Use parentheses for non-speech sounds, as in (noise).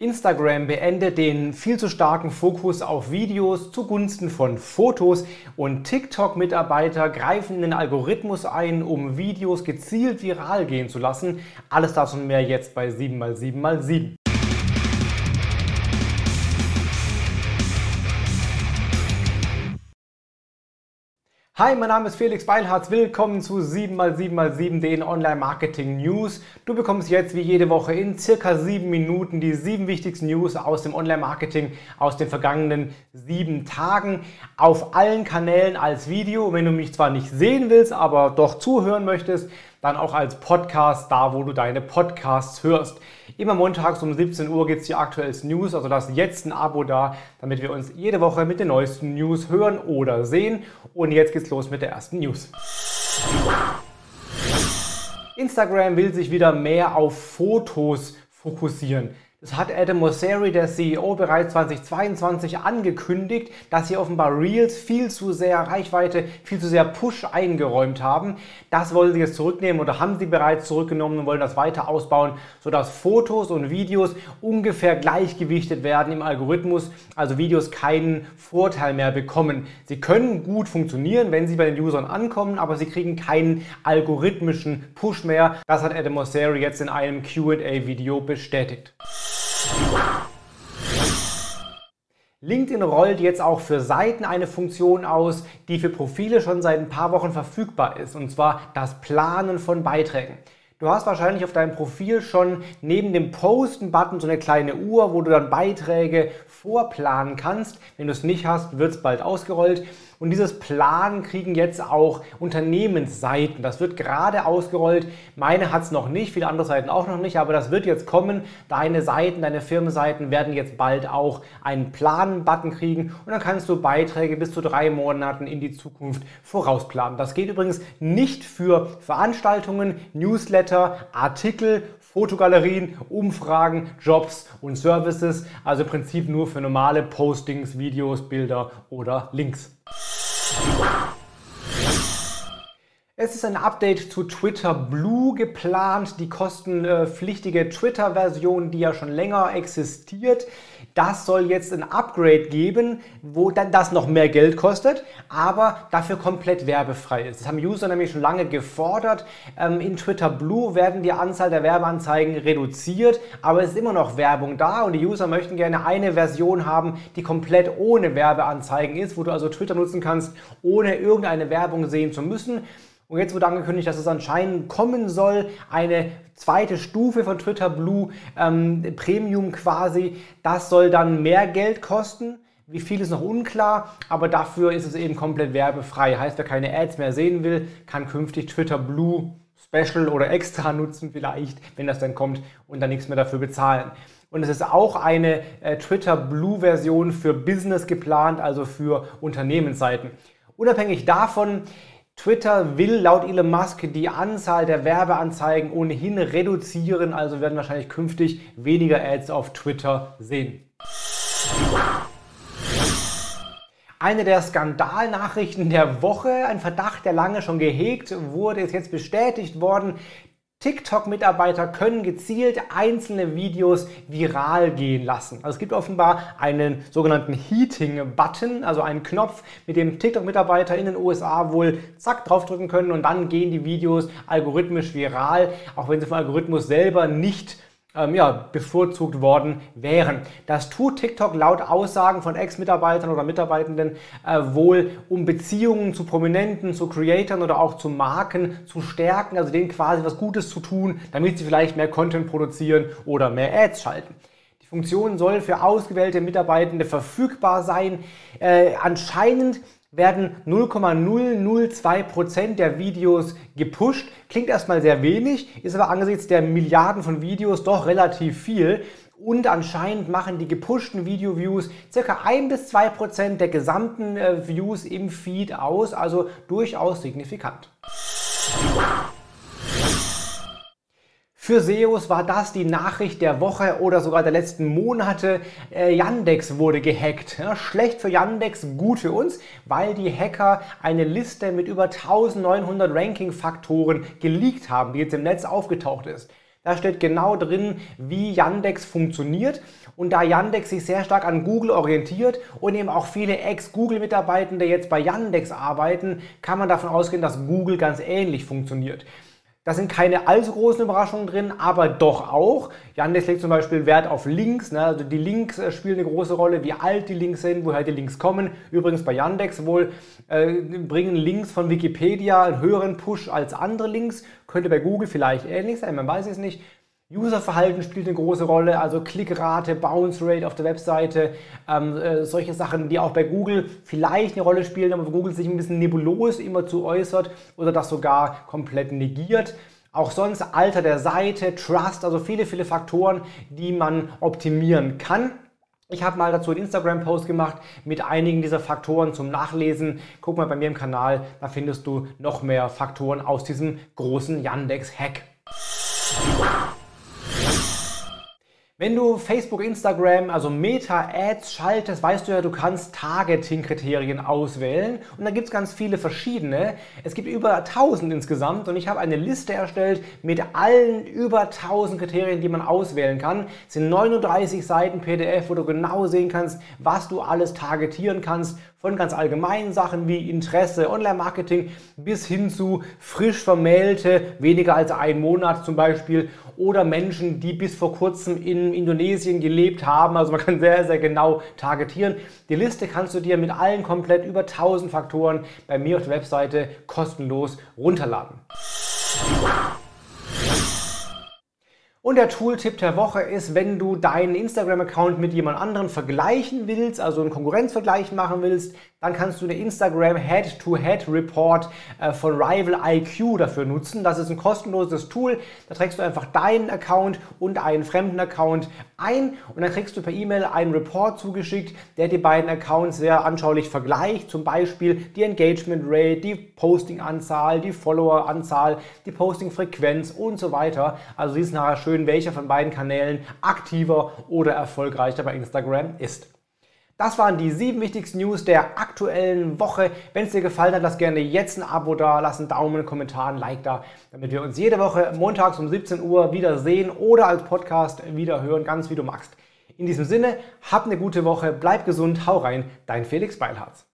Instagram beendet den viel zu starken Fokus auf Videos zugunsten von Fotos und TikTok-Mitarbeiter greifen den Algorithmus ein, um Videos gezielt viral gehen zu lassen. Alles das und mehr jetzt bei 7x7x7. Hi, mein Name ist Felix Beilharz. Willkommen zu 7x7x7, den Online-Marketing News. Du bekommst jetzt wie jede Woche in circa sieben Minuten die sieben wichtigsten News aus dem Online-Marketing aus den vergangenen sieben Tagen auf allen Kanälen als Video. Wenn du mich zwar nicht sehen willst, aber doch zuhören möchtest, dann auch als Podcast, da wo du deine Podcasts hörst. Immer montags um 17 Uhr gibt es die aktuellsten News, also lass jetzt ein Abo da, damit wir uns jede Woche mit den neuesten News hören oder sehen. Und jetzt geht's los mit der ersten News. Instagram will sich wieder mehr auf Fotos fokussieren. Das hat Adam Mosseri, der CEO, bereits 2022 angekündigt, dass sie offenbar Reels viel zu sehr Reichweite, viel zu sehr Push eingeräumt haben. Das wollen sie jetzt zurücknehmen oder haben sie bereits zurückgenommen und wollen das weiter ausbauen, sodass Fotos und Videos ungefähr gleichgewichtet werden im Algorithmus, also Videos keinen Vorteil mehr bekommen. Sie können gut funktionieren, wenn sie bei den Usern ankommen, aber sie kriegen keinen algorithmischen Push mehr. Das hat Adam Mosseri jetzt in einem QA-Video bestätigt. LinkedIn rollt jetzt auch für Seiten eine Funktion aus, die für Profile schon seit ein paar Wochen verfügbar ist, und zwar das Planen von Beiträgen. Du hast wahrscheinlich auf deinem Profil schon neben dem Posten-Button so eine kleine Uhr, wo du dann Beiträge vorplanen kannst. Wenn du es nicht hast, wird es bald ausgerollt. Und dieses Plan kriegen jetzt auch Unternehmensseiten. Das wird gerade ausgerollt. Meine hat es noch nicht, viele andere Seiten auch noch nicht, aber das wird jetzt kommen. Deine Seiten, deine Firmenseiten werden jetzt bald auch einen Plan-Button kriegen und dann kannst du Beiträge bis zu drei Monaten in die Zukunft vorausplanen. Das geht übrigens nicht für Veranstaltungen, Newsletter, Artikel, Fotogalerien, Umfragen, Jobs und Services. Also im Prinzip nur für normale Postings, Videos, Bilder oder Links. Es ist ein Update zu Twitter Blue geplant, die kostenpflichtige Twitter-Version, die ja schon länger existiert. Das soll jetzt ein Upgrade geben, wo dann das noch mehr Geld kostet, aber dafür komplett werbefrei ist. Das haben User nämlich schon lange gefordert. Ähm, in Twitter Blue werden die Anzahl der Werbeanzeigen reduziert, aber es ist immer noch Werbung da und die User möchten gerne eine Version haben, die komplett ohne Werbeanzeigen ist, wo du also Twitter nutzen kannst, ohne irgendeine Werbung sehen zu müssen. Und jetzt wurde angekündigt, dass es anscheinend kommen soll, eine zweite Stufe von Twitter Blue, ähm, Premium quasi. Das soll dann mehr Geld kosten. Wie viel ist noch unklar, aber dafür ist es eben komplett werbefrei. Heißt, wer keine Ads mehr sehen will, kann künftig Twitter Blue Special oder extra (laughs) nutzen vielleicht, wenn das dann kommt und dann nichts mehr dafür bezahlen. Und es ist auch eine äh, Twitter Blue Version für Business geplant, also für Unternehmensseiten. Unabhängig davon, Twitter will laut Elon Musk die Anzahl der Werbeanzeigen ohnehin reduzieren, also werden wahrscheinlich künftig weniger Ads auf Twitter sehen. Eine der Skandalnachrichten der Woche, ein Verdacht, der lange schon gehegt wurde, ist jetzt bestätigt worden. TikTok-Mitarbeiter können gezielt einzelne Videos viral gehen lassen. Also es gibt offenbar einen sogenannten Heating-Button, also einen Knopf, mit dem TikTok-Mitarbeiter in den USA wohl zack draufdrücken können und dann gehen die Videos algorithmisch viral, auch wenn sie vom Algorithmus selber nicht ähm, ja, bevorzugt worden wären. Das tut TikTok laut Aussagen von Ex-Mitarbeitern oder Mitarbeitenden äh, wohl, um Beziehungen zu Prominenten, zu Creatoren oder auch zu Marken zu stärken, also denen quasi was Gutes zu tun, damit sie vielleicht mehr Content produzieren oder mehr Ads schalten. Die Funktion soll für ausgewählte Mitarbeitende verfügbar sein. Äh, anscheinend werden 0,002% der Videos gepusht. Klingt erstmal sehr wenig, ist aber angesichts der Milliarden von Videos doch relativ viel. Und anscheinend machen die gepushten Video-Views ca. 1 bis 2% der gesamten äh, Views im Feed aus, also durchaus signifikant. Für SEOs war das die Nachricht der Woche oder sogar der letzten Monate. Äh, Yandex wurde gehackt. Schlecht für Yandex, gut für uns, weil die Hacker eine Liste mit über 1900 Ranking-Faktoren geleakt haben, die jetzt im Netz aufgetaucht ist. Da steht genau drin, wie Yandex funktioniert. Und da Yandex sich sehr stark an Google orientiert und eben auch viele Ex-Google-Mitarbeitende jetzt bei Yandex arbeiten, kann man davon ausgehen, dass Google ganz ähnlich funktioniert. Da sind keine allzu großen Überraschungen drin, aber doch auch. Yandex legt zum Beispiel Wert auf Links. Ne? Also die Links äh, spielen eine große Rolle, wie alt die Links sind, woher die Links kommen. Übrigens bei Yandex wohl äh, bringen Links von Wikipedia einen höheren Push als andere Links. Könnte bei Google vielleicht ähnlich sein, man weiß es nicht. Userverhalten spielt eine große Rolle, also Klickrate, Bounce Rate auf der Webseite, ähm, äh, solche Sachen, die auch bei Google vielleicht eine Rolle spielen, aber Google sich ein bisschen nebulos immer zu äußert oder das sogar komplett negiert. Auch sonst Alter der Seite, Trust, also viele, viele Faktoren, die man optimieren kann. Ich habe mal dazu einen Instagram-Post gemacht mit einigen dieser Faktoren zum Nachlesen. Guck mal bei mir im Kanal, da findest du noch mehr Faktoren aus diesem großen Yandex-Hack. Wenn du Facebook, Instagram, also Meta-Ads schaltest, weißt du ja, du kannst Targeting-Kriterien auswählen und da gibt es ganz viele verschiedene. Es gibt über 1000 insgesamt und ich habe eine Liste erstellt mit allen über 1000 Kriterien, die man auswählen kann. Es sind 39 Seiten PDF, wo du genau sehen kannst, was du alles targetieren kannst von ganz allgemeinen Sachen wie Interesse, Online-Marketing bis hin zu frisch vermählte, weniger als ein Monat zum Beispiel, oder Menschen, die bis vor kurzem in Indonesien gelebt haben. Also man kann sehr, sehr genau targetieren. Die Liste kannst du dir mit allen komplett über 1000 Faktoren bei mir auf der Webseite kostenlos runterladen. Und der Tooltip der Woche ist, wenn du deinen Instagram-Account mit jemand anderem vergleichen willst, also einen Konkurrenzvergleich machen willst, dann kannst du den Instagram Head-to-Head-Report äh, von Rival IQ dafür nutzen. Das ist ein kostenloses Tool. Da trägst du einfach deinen Account und einen fremden Account ein und dann kriegst du per E-Mail einen Report zugeschickt, der die beiden Accounts sehr anschaulich vergleicht. Zum Beispiel die Engagement Rate, die Posting-Anzahl, die Follower-Anzahl, die Posting-Frequenz und so weiter. Also siehst nachher schön, welcher von beiden Kanälen aktiver oder erfolgreicher bei Instagram ist. Das waren die sieben wichtigsten News der aktuellen Woche. Wenn es dir gefallen hat, lass gerne jetzt ein Abo da, lass einen Daumen, einen Kommentar, ein Like da, damit wir uns jede Woche montags um 17 Uhr wieder sehen oder als Podcast wieder hören, ganz wie du magst. In diesem Sinne, hab eine gute Woche, bleib gesund, hau rein, dein Felix Beilharz.